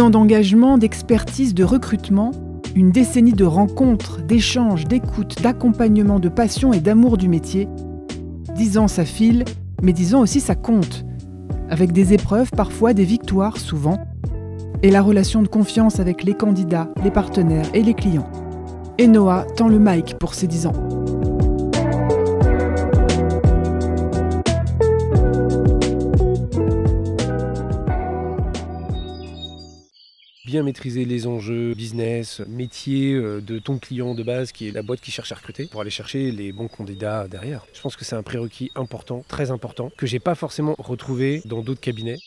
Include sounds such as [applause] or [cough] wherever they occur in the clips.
Ans d'engagement, d'expertise, de recrutement, une décennie de rencontres, d'échanges, d'écoute, d'accompagnement, de passion et d'amour du métier. Dix ans ça file, mais dix ans aussi ça compte. Avec des épreuves, parfois des victoires, souvent. Et la relation de confiance avec les candidats, les partenaires et les clients. Et Noah tend le mic pour ses dix ans. Bien maîtriser les enjeux business, métier euh, de ton client de base qui est la boîte qui cherche à recruter pour aller chercher les bons candidats derrière. Je pense que c'est un prérequis important, très important, que j'ai pas forcément retrouvé dans d'autres cabinets.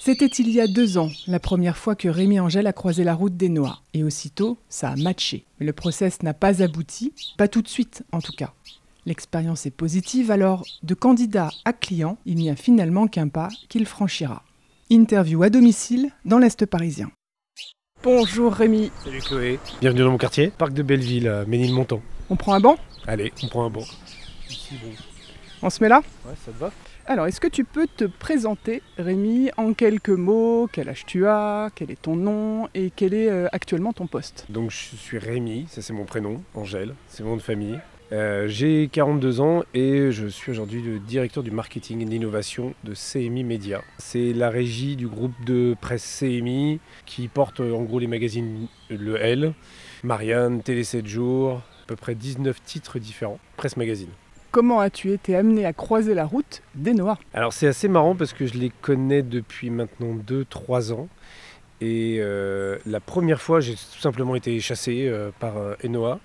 C'était il y a deux ans, la première fois que Rémi Angèle a croisé la route des Noix. Et aussitôt, ça a matché. Mais le process n'a pas abouti, pas tout de suite en tout cas. L'expérience est positive, alors de candidat à client, il n'y a finalement qu'un pas qu'il franchira. Interview à domicile dans l'Est parisien. Bonjour Rémi. Salut Chloé. Bienvenue dans mon quartier, parc de Belleville, à Ménilmontant. On prend un banc? Allez, on prend un banc. On se met là? Ouais, ça te va? Alors, est-ce que tu peux te présenter, Rémi, en quelques mots? Quel âge tu as? Quel est ton nom? Et quel est euh, actuellement ton poste? Donc, je suis Rémi, ça c'est mon prénom, Angèle, c'est mon nom de famille. Euh, j'ai 42 ans et je suis aujourd'hui le directeur du marketing et de l'innovation de CMI Media. C'est la régie du groupe de presse CMI qui porte en gros les magazines Le L, Marianne, Télé 7 jours, à peu près 19 titres différents, presse magazine. Comment as-tu été amené à croiser la route des Noirs? Alors c'est assez marrant parce que je les connais depuis maintenant 2-3 ans. Et euh, la première fois, j'ai tout simplement été chassé euh, par Enoa euh,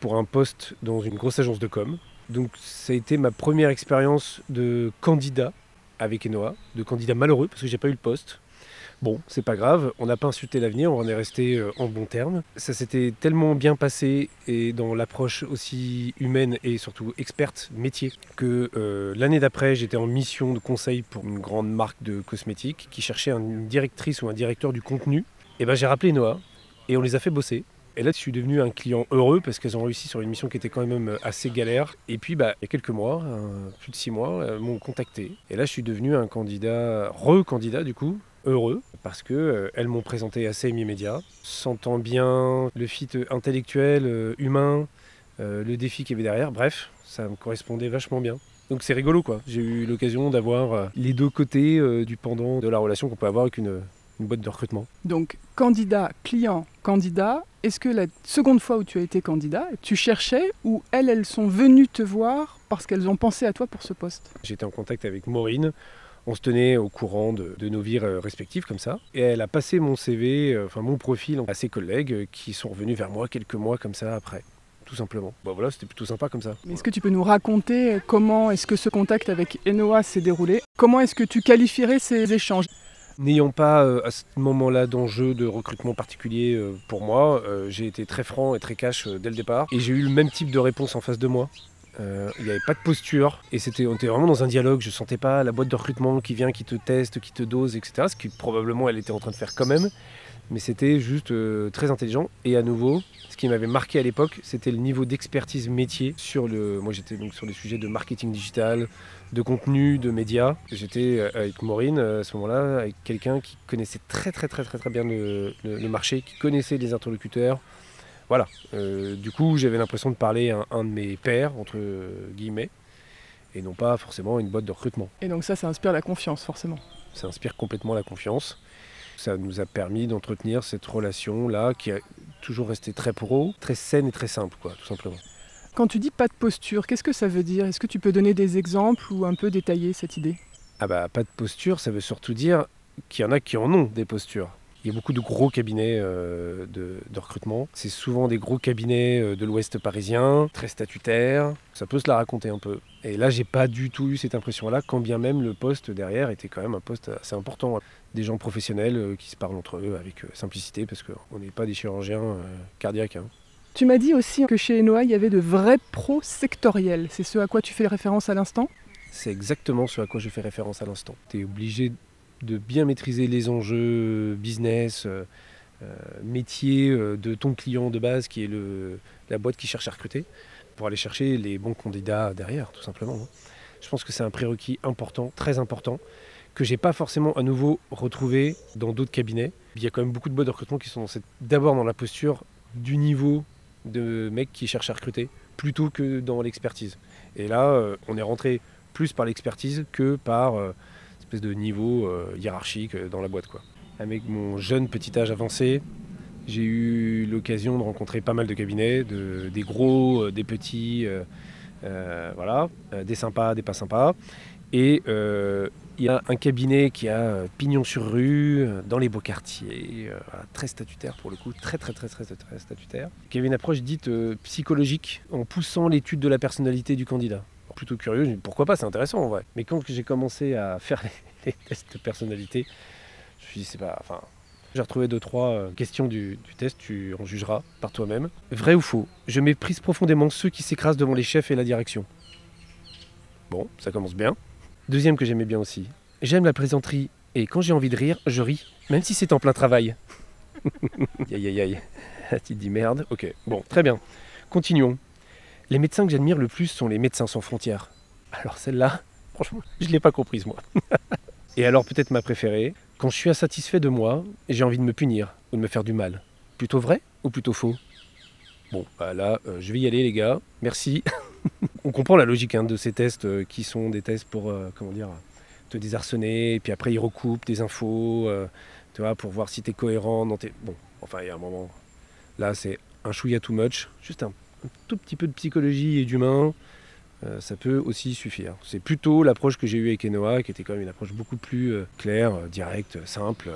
pour un poste dans une grosse agence de com. Donc ça a été ma première expérience de candidat avec Enoa, de candidat malheureux parce que j'ai pas eu le poste. Bon, c'est pas grave, on n'a pas insulté l'avenir, on en est resté euh, en bons termes. Ça s'était tellement bien passé et dans l'approche aussi humaine et surtout experte métier que euh, l'année d'après, j'étais en mission de conseil pour une grande marque de cosmétiques qui cherchait une directrice ou un directeur du contenu. Et ben j'ai rappelé Noah et on les a fait bosser. Et là, je suis devenu un client heureux parce qu'elles ont réussi sur une mission qui était quand même euh, assez galère. Et puis, bah, il y a quelques mois, plus de six mois, elles m'ont contacté. Et là, je suis devenu un candidat, re-candidat du coup, heureux parce que euh, elles m'ont présenté CMI Media, sentant bien le fit intellectuel, euh, humain, le défi qu'il y avait derrière. Bref, ça me correspondait vachement bien. Donc c'est rigolo quoi. J'ai eu l'occasion d'avoir les deux côtés du pendant de la relation qu'on peut avoir avec une, une boîte de recrutement. Donc candidat, client, candidat. Est-ce que la seconde fois où tu as été candidat, tu cherchais ou elles, elles sont venues te voir parce qu'elles ont pensé à toi pour ce poste? J'étais en contact avec Maureen. On se tenait au courant de, nos vies euh, respectives comme ça. Et elle a passé mon CV, euh, enfin mon profil à ses collègues euh, qui sont revenus vers moi quelques mois comme ça après tout simplement. Bon voilà, c'était plutôt sympa comme ça. Est-ce que tu peux nous raconter comment est-ce que ce contact avec Enoa s'est déroulé? Comment est-ce que tu qualifierais ces échanges? N'ayant pas euh, à ce moment-là d'enjeu de recrutement particulier euh, pour moi, euh, j'ai été très franc et très cash dès le départ. Et j'ai eu le même type de réponse en face de moi. Il n'y avait pas de posture et c'était, on était vraiment dans un dialogue. Je sentais pas la boîte de recrutement qui vient, qui te teste, qui te dose, etc. Ce qui probablement elle était en train de faire quand même. Mais c'était juste très intelligent. Et à nouveau, ce qui m'avait marqué à l'époque, c'était le niveau d'expertise métier sur le. Moi j'étais donc sur les sujets de marketing digital, de contenu, de médias. J'étais euh, avec Maureen euh, à ce moment-là, avec quelqu'un qui connaissait très très très très très bien le, marché, qui connaissait les interlocuteurs. Voilà. Euh, du coup, j'avais l'impression de parler à un, de mes pairs, entre guillemets, et non pas forcément une boîte de recrutement. Et donc ça, ça inspire la confiance, forcément. Ça inspire complètement la confiance. Ça nous a permis d'entretenir cette relation-là qui a toujours resté très pro, très saine et très simple, quoi, tout simplement. Quand tu dis pas de posture, qu'est-ce que ça veut dire? Est-ce que tu peux donner des exemples ou un peu détailler cette idée? Ah bah pas de posture, ça veut surtout dire qu'il y en a qui en ont des postures. Il y a beaucoup de gros cabinets euh, de, recrutement. C'est souvent des gros cabinets euh, de l'Ouest parisien, très statutaires. Ça peut se la raconter un peu. Et là, j'ai pas du tout eu cette impression-là, quand bien même le poste derrière était quand même un poste assez important. Des gens professionnels euh, qui se parlent entre eux avec simplicité, parce qu'on n'est pas des chirurgiens cardiaques. Hein. Tu m'as dit aussi que chez Enoa, il y avait de vrais pros sectoriels. C'est ce à quoi tu fais référence à l'instant? C'est exactement ce à quoi je fais référence à l'instant. Tu es obligé de bien maîtriser les enjeux business, euh, euh, métier euh, de ton client de base qui est le, la boîte qui cherche à recruter pour aller chercher les bons candidats derrière, tout simplement. Hein. Je pense que c'est un prérequis important, très important, que j'ai pas forcément à nouveau retrouvé dans d'autres cabinets. Il y a quand même beaucoup de boîtes de recrutement qui sont d'abord dans la posture du niveau de mecs qui cherchent à recruter plutôt que dans l'expertise. Et là, euh, on est rentré plus par l'expertise que par euh, espèce de niveau euh, hiérarchique dans la boîte. Quoi. Avec mon jeune petit âge avancé, j'ai eu l'occasion de rencontrer pas mal de cabinets, de, des gros, des petits, voilà, des sympas, des pas sympas. Et il y a un cabinet qui a euh, pignon sur rue, euh, dans les beaux quartiers, euh, très statutaire pour le coup, très très très très, très statutaire, qui avait une approche dite psychologique en poussant l'étude de la personnalité du candidat. Plutôt curieux, pourquoi pas, c'est intéressant en vrai. Mais quand j'ai commencé à faire [laughs] les, tests de personnalité, je me suis dit, c'est pas. Enfin, j'ai retrouvé deux, trois questions du, du, test, tu en jugeras par toi-même. Vrai ou faux? Je méprise profondément ceux qui s'écrasent devant les chefs et la direction. Bon, ça commence bien. Deuxième que j'aimais bien aussi. J'aime la plaisanterie et quand j'ai envie de rire, je ris, même si c'est en plein travail. [laughs] aïe aïe aïe. [laughs] tu te dis merde. Ok, bon, très bien. Continuons. Les médecins que j'admire le plus sont les médecins sans frontières. Alors celle-là, [laughs] franchement, je ne l'ai pas comprise moi. [laughs] et alors peut-être ma préférée, quand je suis insatisfait de moi, j'ai envie de me punir ou de me faire du mal. Plutôt vrai ou plutôt faux? Bon, bah là, euh, je vais y aller les gars. Merci. [laughs] on comprend la logique hein, de ces tests euh, qui sont des tests pour euh, comment dire, te désarçonner, et puis après ils recoupent des infos tu vois, pour voir si tu es cohérent dans tes. Bon, enfin, il y a un moment. Là, c'est un chouïa too much, juste un, tout petit peu de psychologie et d'humain. ça peut aussi suffire. C'est plutôt l'approche que j'ai eue avec Enoa, qui était quand même une approche beaucoup plus claire, directe, simple.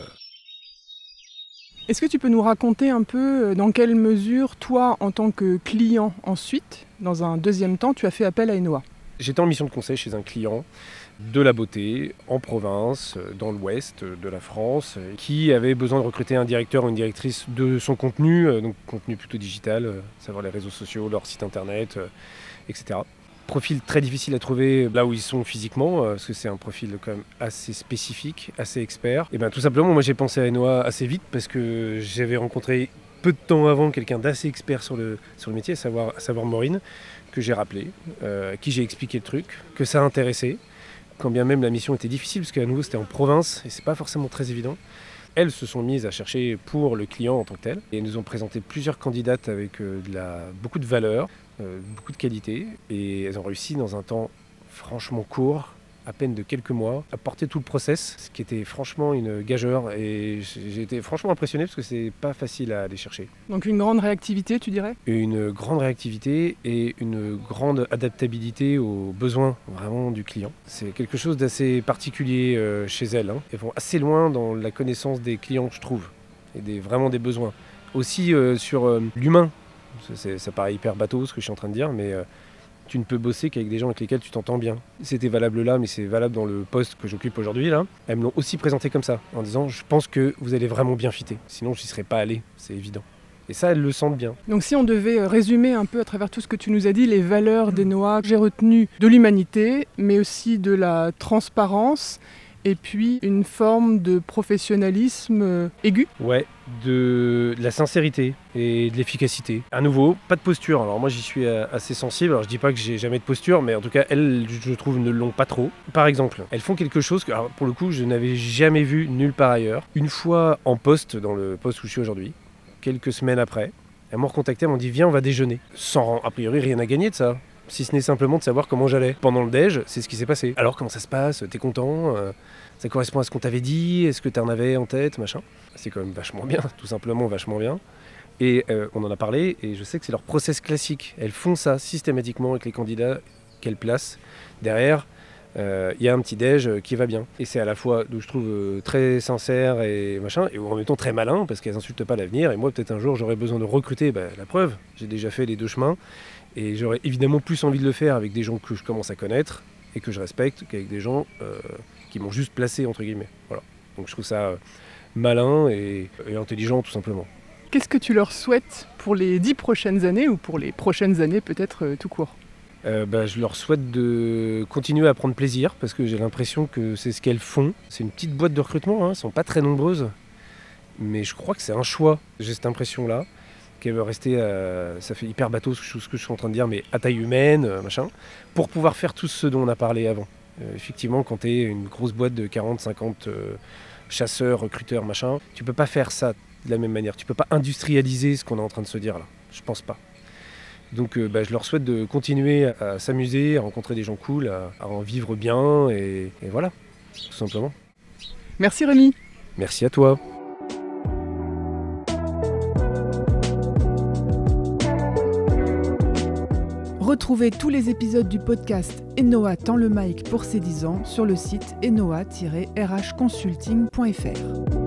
Est-ce que tu peux nous raconter un peu euh, dans quelle mesure, toi, en tant que client ensuite, dans un deuxième temps, tu as fait appel à Enoa? J'étais en mission de conseil chez un client de la beauté en province, euh, dans l'ouest de la France, euh, qui avait besoin de recruter un directeur ou une directrice de son contenu, donc contenu plutôt digital, savoir les réseaux sociaux, leur site internet, etc profil très difficile à trouver là où ils sont physiquement, euh, parce que c'est un profil quand même assez spécifique, assez expert. Et bien tout simplement, moi j'ai pensé à Enoa assez vite parce que j'avais rencontré peu de temps avant quelqu'un d'assez expert sur le, sur le métier, à savoir, savoir Maureen, que j'ai rappelé, euh, à qui j'ai expliqué le truc, que ça a intéressé, quand bien même la mission était difficile, parce qu'à nouveau c'était en province et c'est pas forcément très évident. Elles se sont mises à chercher pour le client en tant que tel et nous ont présenté plusieurs candidates avec euh, beaucoup de valeur, euh, beaucoup de qualité et elles ont réussi dans un temps franchement court, à peine de quelques mois, à porter tout le process, ce qui était franchement une gageure et j'ai été franchement impressionné parce que c'est pas facile à aller chercher. Donc une grande réactivité, tu dirais? Une grande réactivité et une grande adaptabilité aux besoins vraiment du client. C'est quelque chose d'assez particulier euh, chez elles. Hein. Elles vont assez loin dans la connaissance des clients, je trouve, et des, vraiment des besoins. Aussi euh, sur l'humain, ça paraît hyper bateau ce que je suis en train de dire, mais euh, tu ne peux bosser qu'avec des gens avec lesquels tu t'entends bien. C'était valable là, mais c'est valable dans le poste que j'occupe aujourd'hui. Là. Elles me l'ont aussi présenté comme ça, en disant Je pense que vous allez vraiment bien fitter. Sinon, je n'y serais pas allé, c'est évident. Et ça, elles le sentent bien. Donc si on devait euh, résumer un peu à travers tout ce que tu nous as dit, les valeurs des Noix, j'ai retenu de l'humanité, mais aussi de la transparence et puis une forme de professionnalisme euh, aigu. Ouais, de, la sincérité et de l'efficacité. À nouveau, pas de posture. Alors moi j'y suis euh, assez sensible. Alors je dis pas que j'ai jamais de posture, mais en tout cas elles, je trouve, ne l'ont pas trop. Par exemple, elles font quelque chose que, pour le coup, je n'avais jamais vu nulle part ailleurs. Une fois en poste, dans le poste où je suis aujourd'hui, quelques semaines après, elles m'ont recontacté, elles m'ont dit viens on va déjeuner. Sans a priori rien à gagner de ça si ce n'est simplement de savoir comment j'allais. Pendant le déj, c'est ce qui s'est passé. Alors comment ça se passe? T'es content? Euh, Ça correspond à ce qu'on t'avait dit? Est-ce que tu en avais en tête? Machin. C'est quand même vachement bien, [laughs] tout simplement vachement bien. Et euh, on en a parlé, et je sais que c'est leur process classique. Elles font ça systématiquement avec les candidats qu'elles placent. Derrière, euh, il y a un petit déj qui va bien. Et c'est à la fois, je trouve, très sincère et machin, et en même temps très malin, parce qu'elles insultent pas l'avenir. Et moi, peut-être un jour, j'aurais besoin de recruter bah, la preuve. J'ai déjà fait les deux chemins. Et j'aurais évidemment plus envie de le faire avec des gens que je commence à connaître et que je respecte qu'avec des gens euh, qui m'ont juste placé, entre guillemets. Voilà. Donc je trouve ça euh, malin et, intelligent, tout simplement. Qu'est-ce que tu leur souhaites pour les dix prochaines années ou pour les prochaines années peut-être euh, tout court? Bah, je leur souhaite de continuer à prendre plaisir parce que j'ai l'impression que c'est ce qu'elles font. C'est une petite boîte de recrutement, hein, elles ne sont pas très nombreuses, mais je crois que c'est un choix, j'ai cette impression-là qu'elle veut rester, euh, ça fait hyper bateau ce que je suis en train de dire, mais à taille humaine, euh, machin, pour pouvoir faire tout ce dont on a parlé avant. effectivement, quand tu es une grosse boîte de 40, 50 chasseurs, recruteurs, machin, tu peux pas faire ça de la même manière. Tu peux pas industrialiser ce qu'on est en train de se dire là. Je pense pas. Donc bah, je leur souhaite de continuer à s'amuser, à rencontrer des gens cool, à, en vivre bien et, et voilà, tout simplement. Merci Rémi. Merci à toi. Retrouvez tous les épisodes du podcast Enoa tend le mic pour ses 10 ans sur le site enoa-rhconsulting.fr.